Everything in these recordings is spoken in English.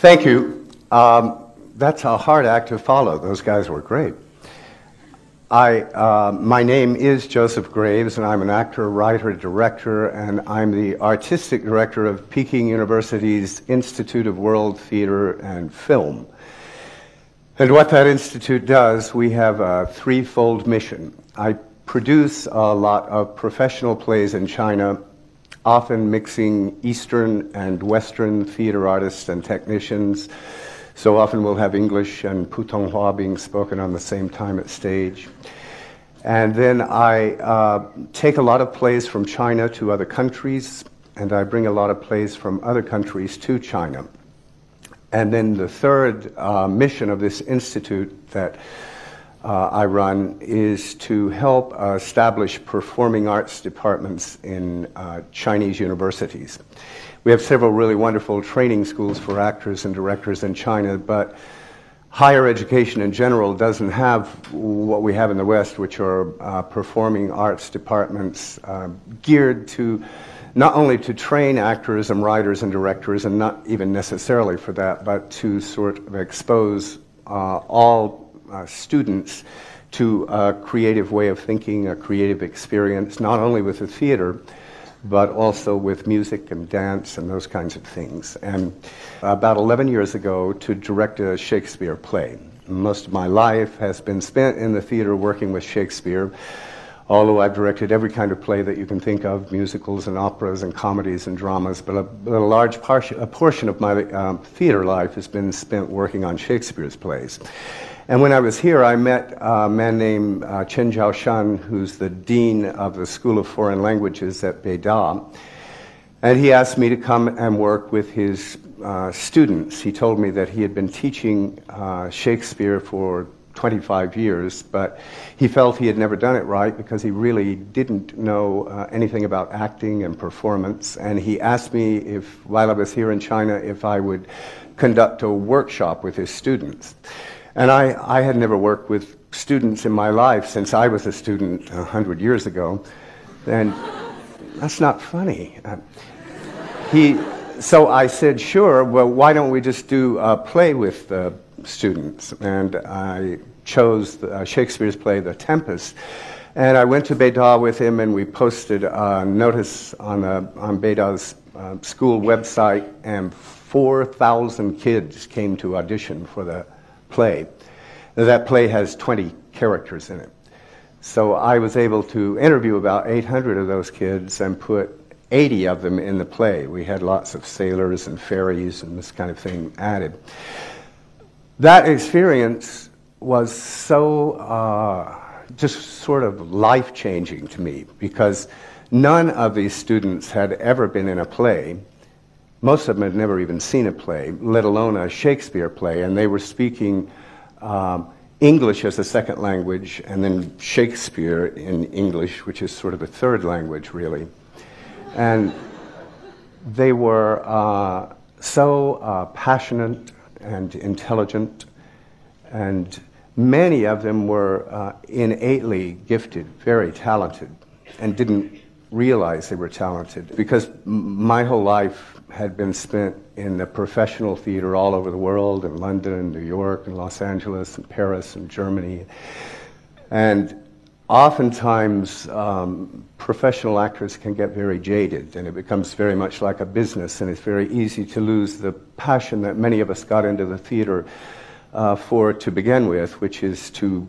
Thank you. Um, that's a hard act to follow. Those guys were great. I, uh, my name is Joseph Graves, and I'm an actor, writer, director, and I'm the artistic director of Peking University's Institute of World Theater and Film. And what that institute does, we have a threefold mission. I produce a lot of professional plays in China, often mixing Eastern and Western theater artists and technicians so often we'll have English and Putonghua being spoken on the same time at stage. And then I uh, take a lot of plays from China to other countries, and I bring a lot of plays from other countries to China. And then the third uh, mission of this institute that uh, I run is to help establish performing arts departments in uh, Chinese universities. We have several really wonderful training schools for actors and directors in China, but higher education in general doesn't have what we have in the West, which are uh, performing arts departments uh, geared to not only to train actors and writers and directors, and not even necessarily for that, but to sort of expose uh, all uh, students to a creative way of thinking, a creative experience, not only with the theater but also with music and dance and those kinds of things. And about 11 years ago, to direct a Shakespeare play. Most of my life has been spent in the theater working with Shakespeare, although I've directed every kind of play that you can think of musicals and operas and comedies and dramas. But a, a large portion, a portion of my um, theater life has been spent working on Shakespeare's plays. And when I was here, I met a man named uh, Chen Jiaoshan, who's the dean of the School of Foreign Languages at Beida. And he asked me to come and work with his uh, students. He told me that he had been teaching uh, Shakespeare for 25 years, but he felt he had never done it right because he really didn't know uh, anything about acting and performance. And he asked me if, while I was here in China, if I would conduct a workshop with his students. And I, I had never worked with students in my life since I was a student 100 years ago. And that's not funny. Uh, he, so I said, sure, well, why don't we just do a play with the students? And I chose the, uh, Shakespeare's play, The Tempest. And I went to Beida with him, and we posted a notice on, a, on Beida's uh, school website, and 4,000 kids came to audition for the play. That play has 20 characters in it. So I was able to interview about 800 of those kids and put 80 of them in the play. We had lots of sailors and fairies and this kind of thing added. That experience was so uh, just sort of life changing to me because none of these students had ever been in a play most of them had never even seen a play, let alone a Shakespeare play, and they were speaking um, English as a second language and then Shakespeare in English, which is sort of a third language, really. And they were uh, so uh, passionate and intelligent, and many of them were uh, innately gifted, very talented, and didn't realize they were talented because my whole life had been spent in the professional theater all over the world in London and New York and Los Angeles and Paris and Germany. And oftentimes, um, professional actors can get very jaded and it becomes very much like a business, and it's very easy to lose the passion that many of us got into the theater uh, for to begin with, which is to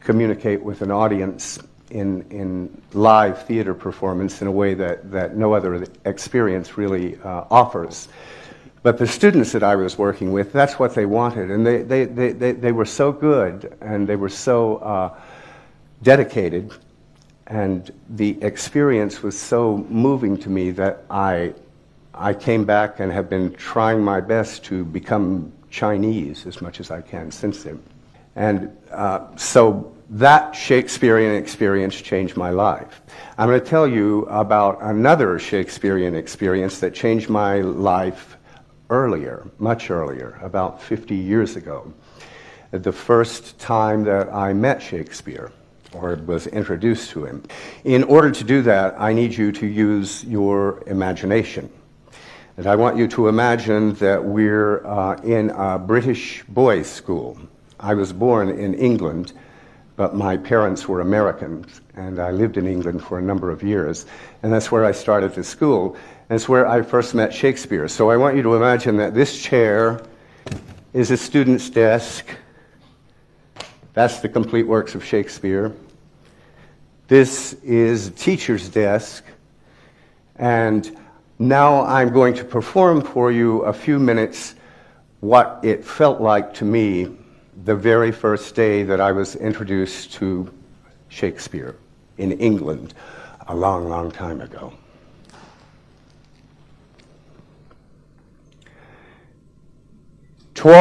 communicate with an audience in, in live theater performance in a way that, that no other experience really uh, offers. But the students that I was working with, that's what they wanted. And they, they, they, they, they were so good and they were so uh, dedicated. And the experience was so moving to me that I, I came back and have been trying my best to become Chinese as much as I can since then. And uh, so that Shakespearean experience changed my life. I'm going to tell you about another Shakespearean experience that changed my life earlier, much earlier, about 50 years ago. The first time that I met Shakespeare or was introduced to him. In order to do that, I need you to use your imagination. And I want you to imagine that we're uh, in a British boys' school. I was born in England, but my parents were Americans, and I lived in England for a number of years. And that's where I started the school. And it's where I first met Shakespeare. So I want you to imagine that this chair is a student's desk. That's the complete works of Shakespeare. This is a teacher's desk. And now I'm going to perform for you a few minutes what it felt like to me the very first day that I was introduced to Shakespeare in England a long, long time ago. Twas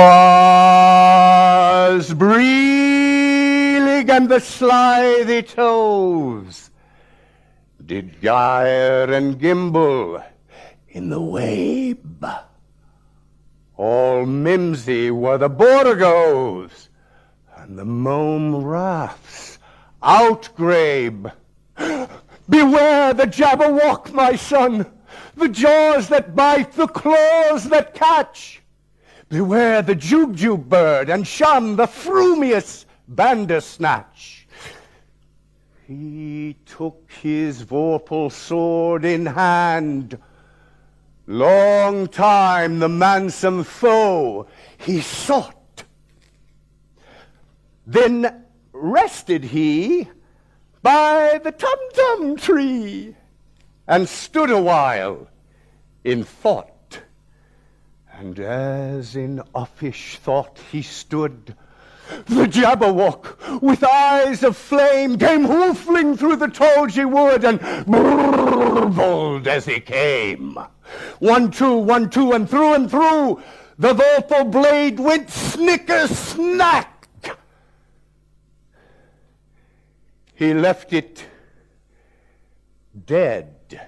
Brillig and the slithy toves did gyre and gimble in the wabe. All mimsy were the Borogoves, and the mome raths outgrabe. Beware the Jabberwock, my son, the jaws that bite, the claws that catch. Beware the Jubjub bird, and shun the frumious Bandersnatch. He took his vorpal sword in hand, Long time the manxome foe he sought. Then rested he by the tum-tum tree and stood awhile in thought. And as in uffish thought he stood, the Jabberwock, with eyes of flame, came hoofling through the Tulgey wood and burbled as he came. One, two, one, two, and through and through the vorpal blade went snicker snack. He left it dead,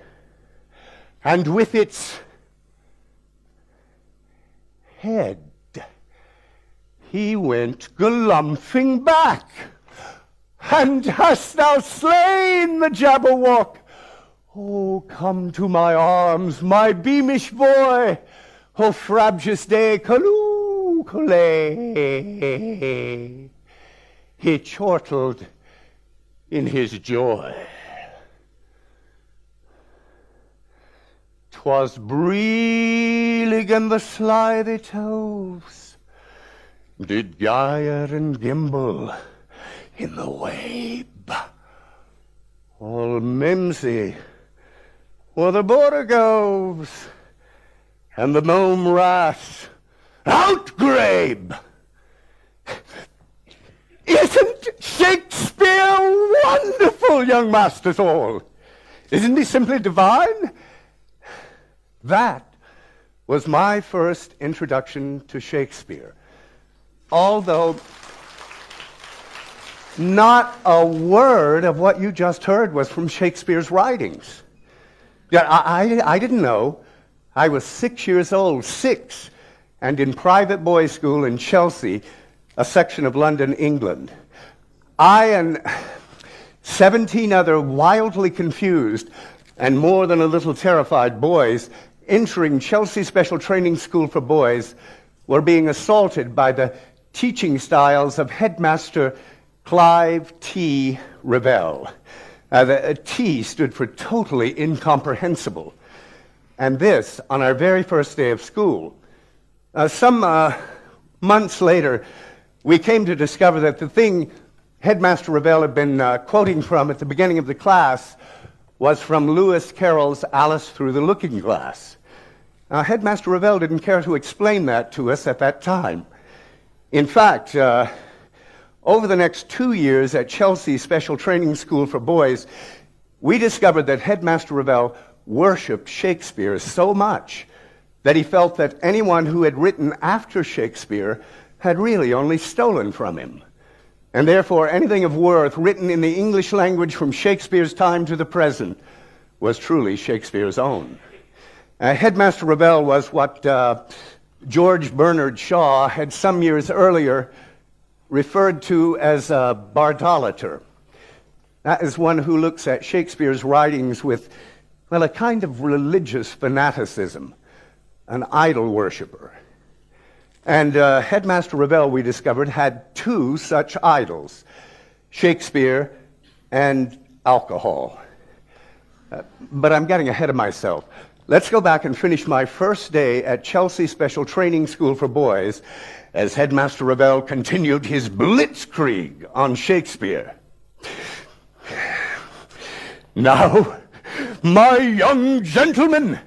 and with its head he went galumphing back. And hast thou slain the Jabberwock? Oh, come to my arms, my beamish boy. Oh, frabjous day, calloo, He chortled in his joy. 'Twas Brillig and the slithy toves did gyre and gimble in the wabe. All mimsy were the borogoves and the mome rat outgrabe. Isn't Shakespeare wonderful, young masters all? Isn't he simply divine? That was my first introduction to Shakespeare although not a word of what you just heard was from Shakespeare's writings. Yeah, I, I, I, didn't know. I was six years old, six, and in private boys' school in Chelsea, a section of London, England. I and 17 other wildly confused and more than a little terrified boys entering Chelsea Special Training School for Boys were being assaulted by the teaching styles of headmaster Clive T. Revell. Uh, the uh, T stood for totally incomprehensible. And this on our very first day of school. Uh, some uh, months later, we came to discover that the thing Headmaster Revell had been uh, quoting from at the beginning of the class was from Lewis Carroll's Alice Through the Looking Glass. Headmaster Revell didn't care to explain that to us at that time. In fact, uh, over the next two years at Chelsea Special Training School for Boys, we discovered that Headmaster Revell worshipped Shakespeare so much that he felt that anyone who had written after Shakespeare had really only stolen from him. And therefore, anything of worth written in the English language from Shakespeare's time to the present was truly Shakespeare's own. Uh, Headmaster Revell was what uh, George Bernard Shaw had some years earlier referred to as a bardolater. That is one who looks at Shakespeare's writings with, well, a kind of religious fanaticism. an idol worshiper. And uh, Headmaster Revell, we discovered, had two such idols Shakespeare and alcohol. Uh, but I'm getting ahead of myself. Let's go back and finish my first day at Chelsea Special Training School for Boys as Headmaster Revell continued his blitzkrieg on Shakespeare. Now, my young gentlemen,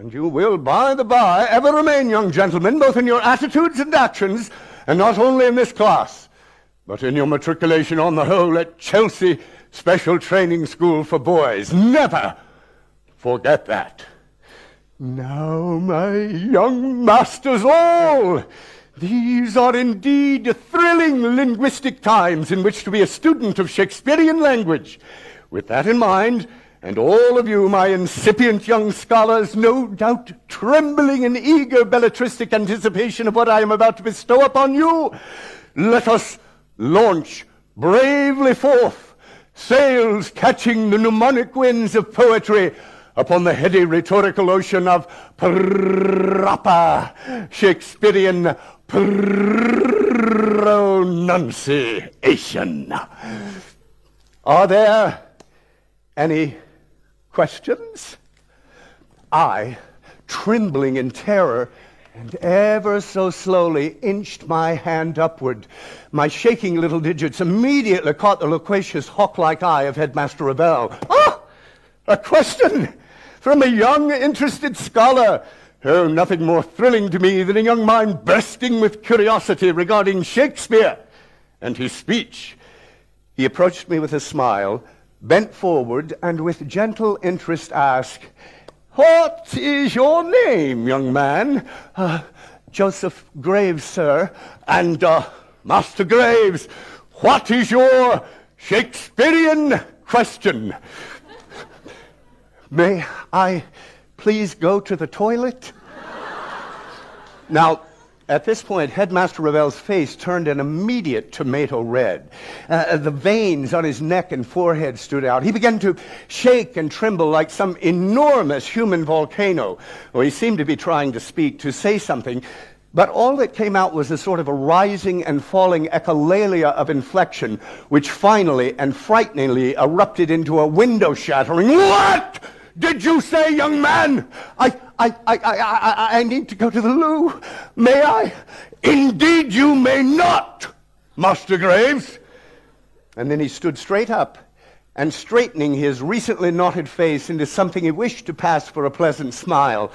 and you will, by the by, ever remain young gentlemen, both in your attitudes and actions, and not only in this class, but in your matriculation on the whole at Chelsea Special Training School for Boys. Never forget that. Now, my young masters all, these are indeed thrilling linguistic times in which to be a student of Shakespearean language. With that in mind, and all of you, my incipient young scholars, no doubt trembling in eager belletristic anticipation of what I am about to bestow upon you, let us launch bravely forth, sails catching the mnemonic winds of poetry upon the heady rhetorical ocean of proper Shakespearean pronunciation. Are there any questions? I, trembling in terror, and ever so slowly inched my hand upward. My shaking little digits immediately caught the loquacious hawk-like eye of Headmaster Revell. Ah! A question from a young, interested scholar. Oh, nothing more thrilling to me than a young mind bursting with curiosity regarding Shakespeare and his speech. He approached me with a smile, bent forward, and with gentle interest asked, What is your name, young man? Uh, Joseph Graves, sir. And, uh, Master Graves, what is your Shakespearean question? May I please go to the toilet? now, at this point, Headmaster Revell's face turned an immediate tomato red. Uh, the veins on his neck and forehead stood out. He began to shake and tremble like some enormous human volcano. Well, he seemed to be trying to speak, to say something, but all that came out was a sort of a rising and falling echolalia of inflection, which finally and frighteningly erupted into a window shattering, What? Did you say, young man? I, I, I, I, I, need to go to the loo. May I? Indeed, you may not, Master Graves. And then he stood straight up and straightening his recently knotted face into something he wished to pass for a pleasant smile,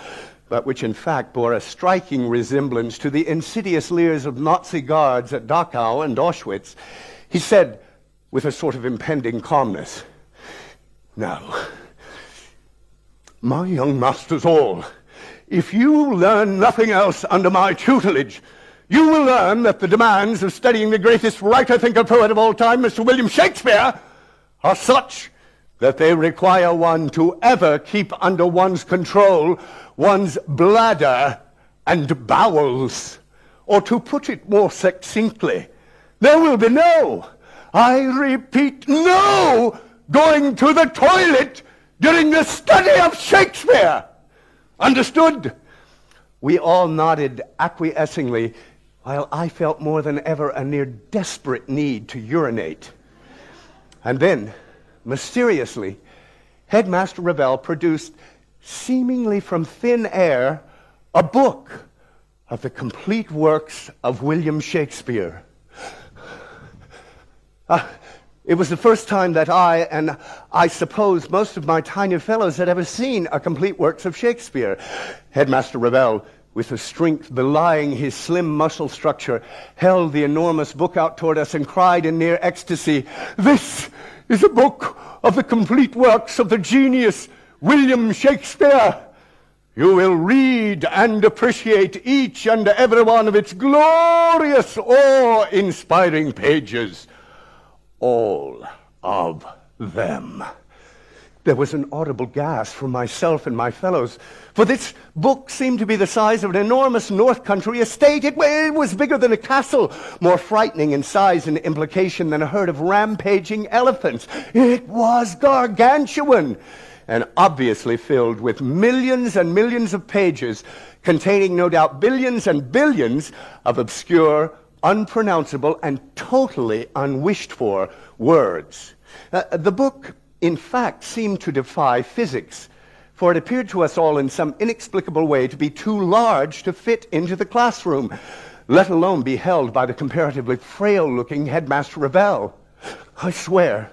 but which in fact bore a striking resemblance to the insidious leers of Nazi guards at Dachau and Auschwitz, he said with a sort of impending calmness, Now, my young masters all, if you learn nothing else under my tutelage, you will learn that the demands of studying the greatest writer, thinker, poet of all time, Mr. William Shakespeare, are such that they require one to ever keep under one's control one's bladder and bowels. Or to put it more succinctly, there will be no, I repeat, no going to the toilet during the study of Shakespeare. Understood? We all nodded acquiescingly, while I felt more than ever a near desperate need to urinate. And then, mysteriously, Headmaster Revell produced, seemingly from thin air, a book of the complete works of William Shakespeare. Uh, it was the first time that I, and I suppose most of my tiny fellows, had ever seen a complete works of Shakespeare. Headmaster Revell, with a strength belying his slim muscle structure, held the enormous book out toward us and cried in near ecstasy, This is a book of the complete works of the genius William Shakespeare. You will read and appreciate each and every one of its glorious, awe-inspiring pages all of them. There was an audible gasp from myself and my fellows, for this book seemed to be the size of an enormous North Country estate. It, it, was bigger than a castle, more frightening in size and implication than a herd of rampaging elephants. It was gargantuan. and obviously filled with millions and millions of pages containing no doubt billions and billions of obscure, unpronounceable, and totally unwished for words. Uh, the book, in fact, seemed to defy physics, for it appeared to us all in some inexplicable way to be too large to fit into the classroom, let alone be held by the comparatively frail looking headmaster Revell. I swear,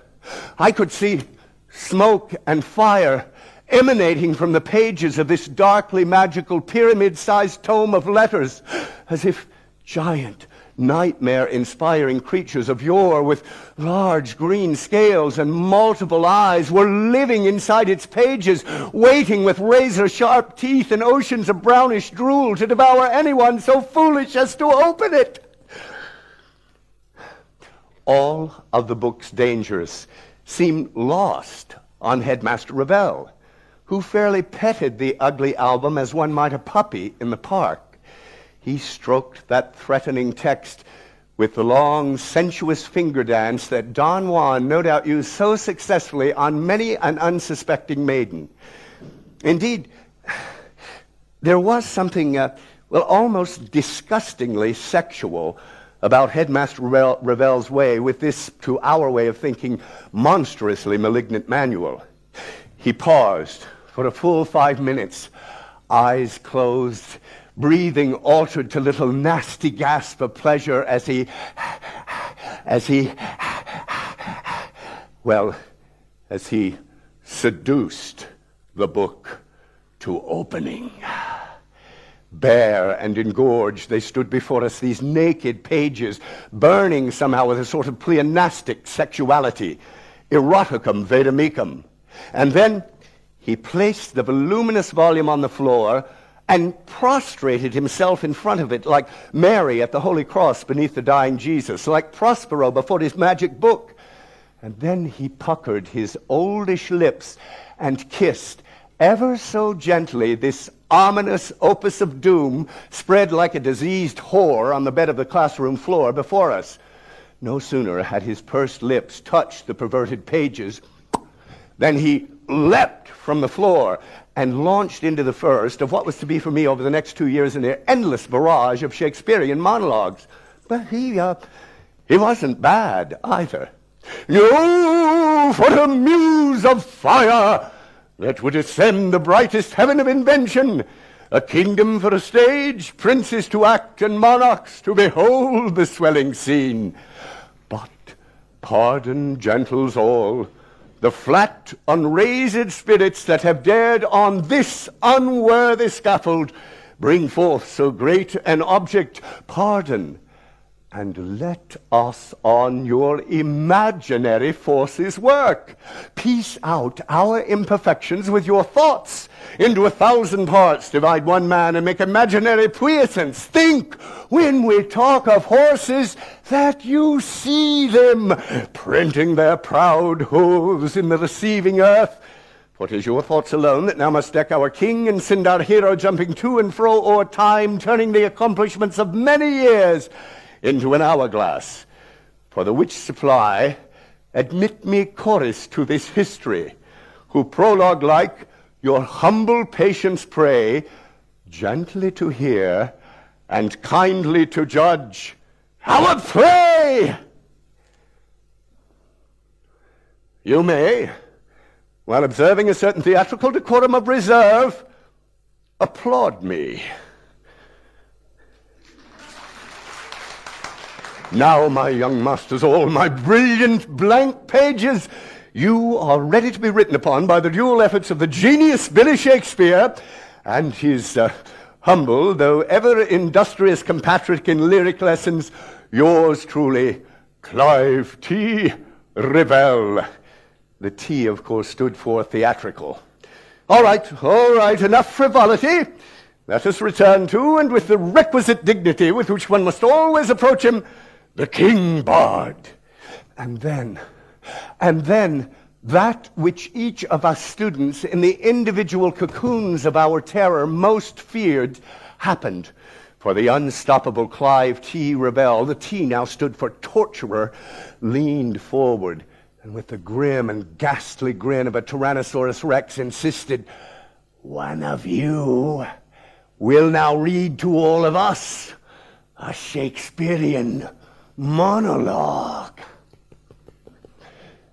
I could see smoke and fire emanating from the pages of this darkly magical pyramid sized tome of letters, as if giant, nightmare inspiring creatures of yore with large green scales and multiple eyes were living inside its pages, waiting with razor sharp teeth and oceans of brownish drool to devour anyone so foolish as to open it. All of the book's dangers seemed lost on Headmaster Revell who fairly petted the ugly album as one might a puppy in the park. He stroked that threatening text with the long, sensuous finger dance that Don Juan no doubt used so successfully on many an unsuspecting maiden. Indeed, there was something, uh, well, almost disgustingly sexual about Headmaster Revell's way with this, to our way of thinking, monstrously malignant manual. He paused, for a full five minutes, eyes closed, breathing altered to little nasty gasp of pleasure as he, as he, well, as he seduced the book to opening. Bare and engorged, they stood before us, these naked pages, burning somehow with a sort of pleonastic sexuality, eroticum vademecum. And then he placed the voluminous volume on the floor and prostrated himself in front of it like Mary at the Holy Cross beneath the dying Jesus, like Prospero before his magic book. And then he puckered his oldish lips and kissed ever so gently this ominous opus of doom spread like a diseased whore on the bed of the classroom floor before us. No sooner had his pursed lips touched the perverted pages than he leapt from the floor and launched into the first of what was to be for me over the next two years an endless barrage of Shakespearean monologues. But he, uh, he wasn't bad either. You, for a muse of fire that would ascend the brightest heaven of invention, a kingdom for a stage, princes to act, and monarchs to behold the swelling scene. But pardon, gentles all, the flat, unraised spirits that have dared on this unworthy scaffold bring forth so great an object, pardon, and let us on your imaginary forces work. Piece out our imperfections with your thoughts. Into a thousand parts divide one man and make imaginary puissance. Think when we talk of horses that you see them printing their proud hooves in the receiving earth. For it is your thoughts alone that now must deck our king and send our hero jumping to and fro o'er time, turning the accomplishments of many years into an hourglass. For the which supply, admit me chorus to this history, who prologue like your humble patience pray, gently to hear and kindly to judge. Our pray! You may, while observing a certain theatrical decorum of reserve, applaud me. Now, my young masters, all my brilliant blank pages, you are ready to be written upon by the dual efforts of the genius Billy Shakespeare and his uh, humble, though ever industrious compatriot in lyric lessons, yours truly, Clive T. Revell. The T, of course, stood for theatrical. All right, all right, enough frivolity. Let us return to, and with the requisite dignity with which one must always approach him, the king bard. And then, and then, that which each of us students in the individual cocoons of our terror most feared happened. For the unstoppable Clive T. Revell, the T now stood for torturer, leaned forward and with the grim and ghastly grin of a Tyrannosaurus Rex insisted, One of you will now read to all of us a Shakespearean monologue.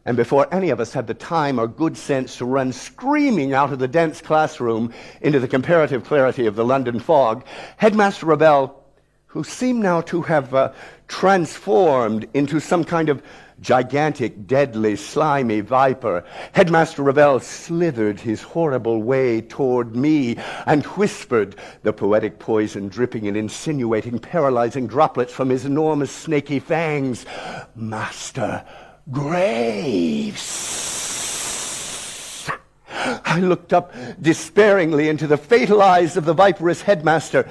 And before any of us had the time or good sense to run screaming out of the dense classroom into the comparative clarity of the London fog, Headmaster Revell, who seemed now to have uh, transformed into some kind of gigantic, deadly, slimy viper, Headmaster Revell slithered his horrible way toward me and whispered, the poetic poison dripping in insinuating, paralyzing droplets from his enormous snaky fangs, Master Graves. I looked up despairingly into the fatal eyes of the viperous headmaster,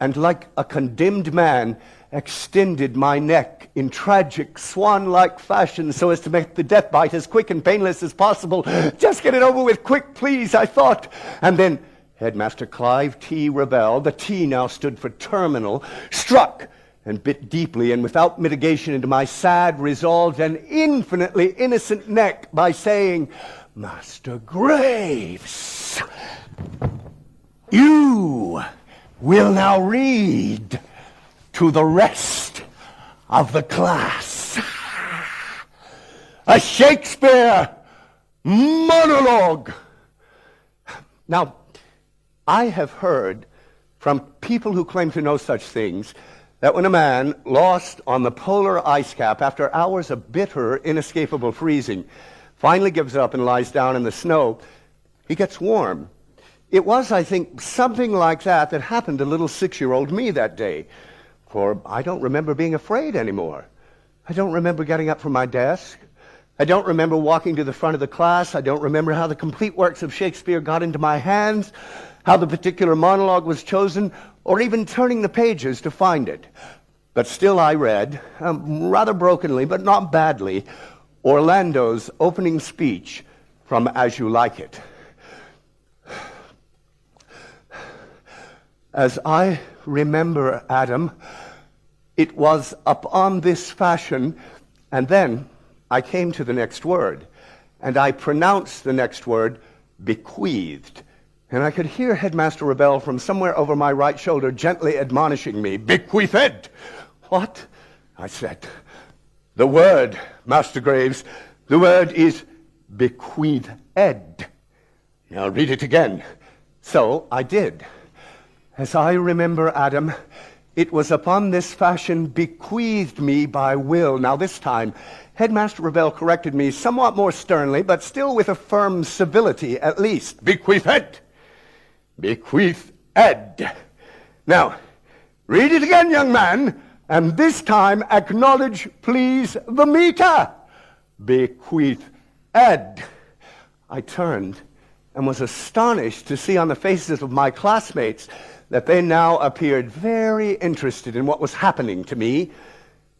and like a condemned man, extended my neck in tragic, swan like fashion so as to make the death bite as quick and painless as possible. Just get it over with quick, please, I thought. And then Headmaster Clive T. Revell, the T now stood for terminal, struck and bit deeply and without mitigation into my sad, resolved, and infinitely innocent neck by saying, Master Graves, you will now read to the rest of the class a Shakespeare monologue. Now, I have heard from people who claim to know such things that when a man lost on the polar ice cap after hours of bitter, inescapable freezing finally gives up and lies down in the snow, he gets warm. It was, I think, something like that that happened to little six year old me that day. For I don't remember being afraid anymore. I don't remember getting up from my desk. I don't remember walking to the front of the class. I don't remember how the complete works of Shakespeare got into my hands, how the particular monologue was chosen, or even turning the pages to find it. But still, I read, um, rather brokenly, but not badly, Orlando's opening speech from As You Like It. As I remember, Adam, it was upon this fashion, and then I came to the next word, and I pronounced the next word bequeathed and I could hear Headmaster Revell from somewhere over my right shoulder gently admonishing me, Bequeathed! What? I said. The word, Master Graves, the word is bequeathed. Now read it again. So I did. As I remember, Adam, it was upon this fashion bequeathed me by will. Now this time, Headmaster Revell corrected me somewhat more sternly, but still with a firm civility at least. Bequeathed! bequeath ed. Now, read it again, young man, and this time acknowledge, please, the meter. Bequeath ed. I turned and was astonished to see on the faces of my classmates that they now appeared very interested in what was happening to me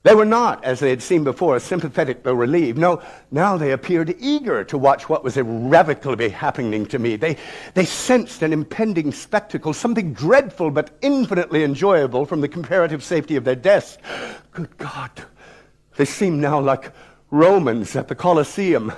they were not, as they had seemed before, sympathetic though relieved. No, now they appeared eager to watch what was irrevocably happening to me. They, they sensed an impending spectacle, something dreadful but infinitely enjoyable from the comparative safety of their desks. Good God, they seemed now like Romans at the Colosseum.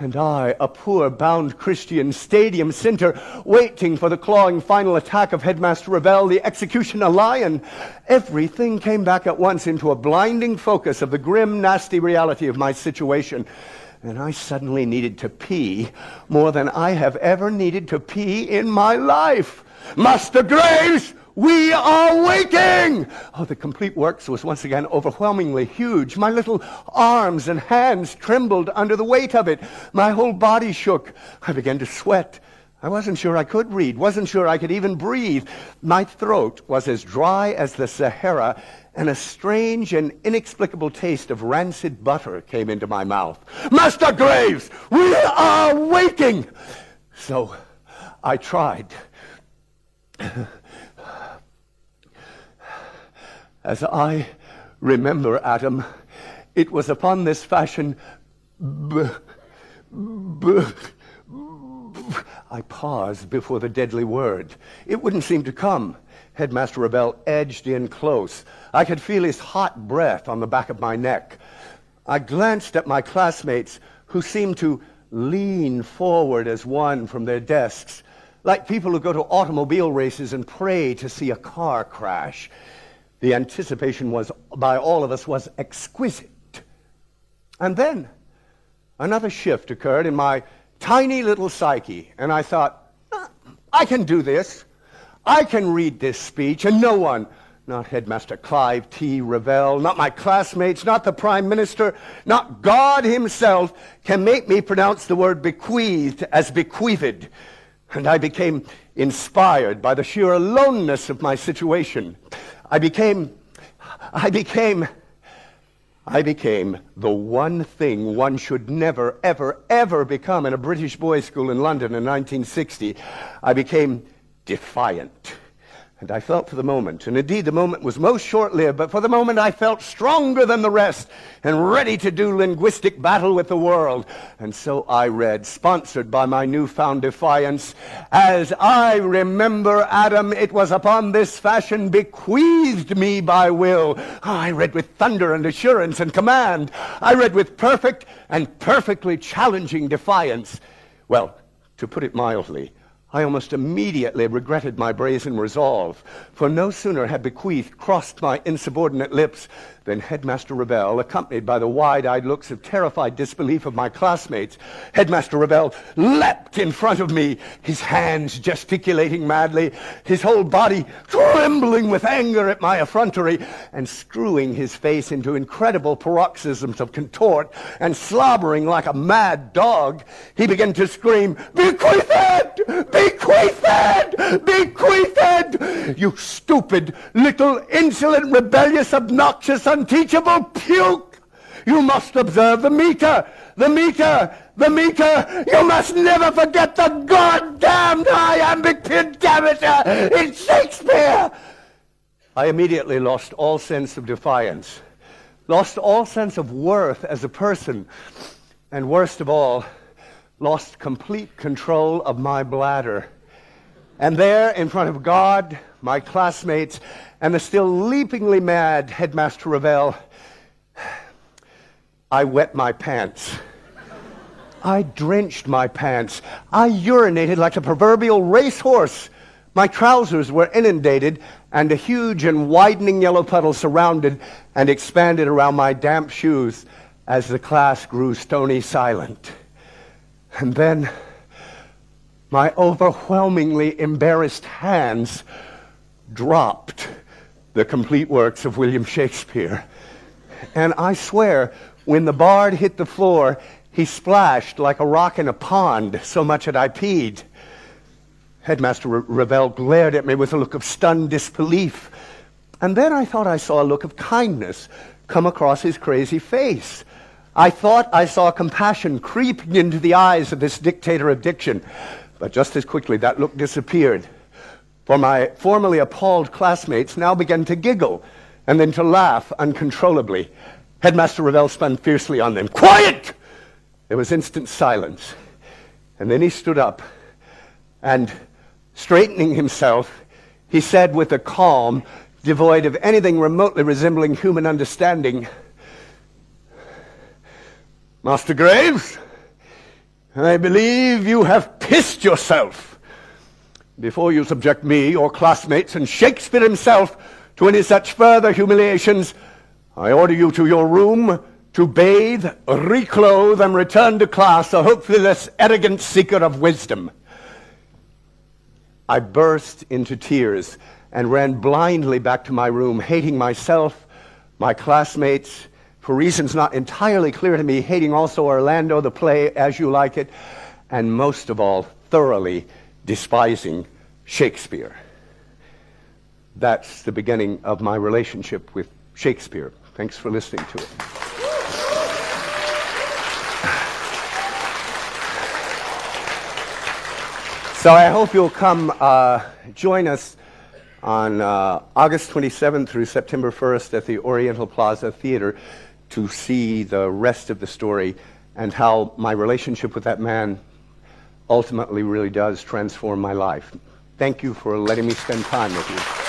And I, a poor bound Christian stadium center, waiting for the clawing final attack of Headmaster Revell, the executioner lion. Everything came back at once into a blinding focus of the grim, nasty reality of my situation. And I suddenly needed to pee more than I have ever needed to pee in my life. Master Graves! We are waking! Oh, the complete works was once again overwhelmingly huge. My little arms and hands trembled under the weight of it. My whole body shook. I began to sweat. I wasn't sure I could read, wasn't sure I could even breathe. My throat was as dry as the Sahara, and a strange and inexplicable taste of rancid butter came into my mouth. Master Graves, we are waking! So I tried. As I remember, Adam, it was upon this fashion. I paused before the deadly word. It wouldn't seem to come. Headmaster Revell edged in close. I could feel his hot breath on the back of my neck. I glanced at my classmates, who seemed to lean forward as one from their desks, like people who go to automobile races and pray to see a car crash. The anticipation was, by all of us, was exquisite. And then another shift occurred in my tiny little psyche, and I thought, I can do this. I can read this speech, and no one, not Headmaster Clive T. Revell, not my classmates, not the Prime Minister, not God Himself, can make me pronounce the word bequeathed as bequeathed. And I became inspired by the sheer aloneness of my situation. I became, I became, I became the one thing one should never, ever, ever become in a British boys' school in London in 1960. I became defiant. And I felt for the moment, and indeed the moment was most short lived, but for the moment I felt stronger than the rest and ready to do linguistic battle with the world. And so I read, sponsored by my newfound defiance, As I remember Adam, it was upon this fashion bequeathed me by will. I read with thunder and assurance and command. I read with perfect and perfectly challenging defiance. Well, to put it mildly, I almost immediately regretted my brazen resolve, for no sooner had bequeath crossed my insubordinate lips than Headmaster Revell, accompanied by the wide-eyed looks of terrified disbelief of my classmates, Headmaster Revell leapt in front of me, his hands gesticulating madly, his whole body trembling with anger at my effrontery, and screwing his face into incredible paroxysms of contort, and slobbering like a mad dog, he began to scream, Bequeathed! Bequeathed! Bequeathed! You stupid, little, insolent, rebellious, obnoxious, unteachable puke. You must observe the meter, the meter, the meter. You must never forget the goddamned iambic pentameter in Shakespeare. I immediately lost all sense of defiance, lost all sense of worth as a person, and worst of all, lost complete control of my bladder. And there, in front of God, my classmates, and the still leapingly mad Headmaster Revell, I wet my pants. I drenched my pants. I urinated like a proverbial racehorse. My trousers were inundated, and a huge and widening yellow puddle surrounded and expanded around my damp shoes as the class grew stony silent. And then my overwhelmingly embarrassed hands dropped the complete works of William Shakespeare. And I swear, when the bard hit the floor, he splashed like a rock in a pond, so much had I peed. Headmaster Revell glared at me with a look of stunned disbelief. And then I thought I saw a look of kindness come across his crazy face. I thought I saw compassion creeping into the eyes of this dictator of diction. But just as quickly, that look disappeared for my formerly appalled classmates now began to giggle and then to laugh uncontrollably. Headmaster Revell spun fiercely on them. Quiet! There was instant silence. And then he stood up and, straightening himself, he said with a calm devoid of anything remotely resembling human understanding, Master Graves, I believe you have pissed yourself before you subject me, your classmates, and Shakespeare himself to any such further humiliations, I order you to your room to bathe, reclothe, and return to class a hopefully less arrogant seeker of wisdom. I burst into tears and ran blindly back to my room, hating myself, my classmates, for reasons not entirely clear to me, hating also Orlando, the play, as you like it, and most of all, thoroughly despising Shakespeare. That's the beginning of my relationship with Shakespeare. Thanks for listening to it. So I hope you'll come uh, join us on uh, August 27th through September 1st at the Oriental Plaza Theater to see the rest of the story and how my relationship with that man ultimately really does transform my life. Thank you for letting me spend time with you.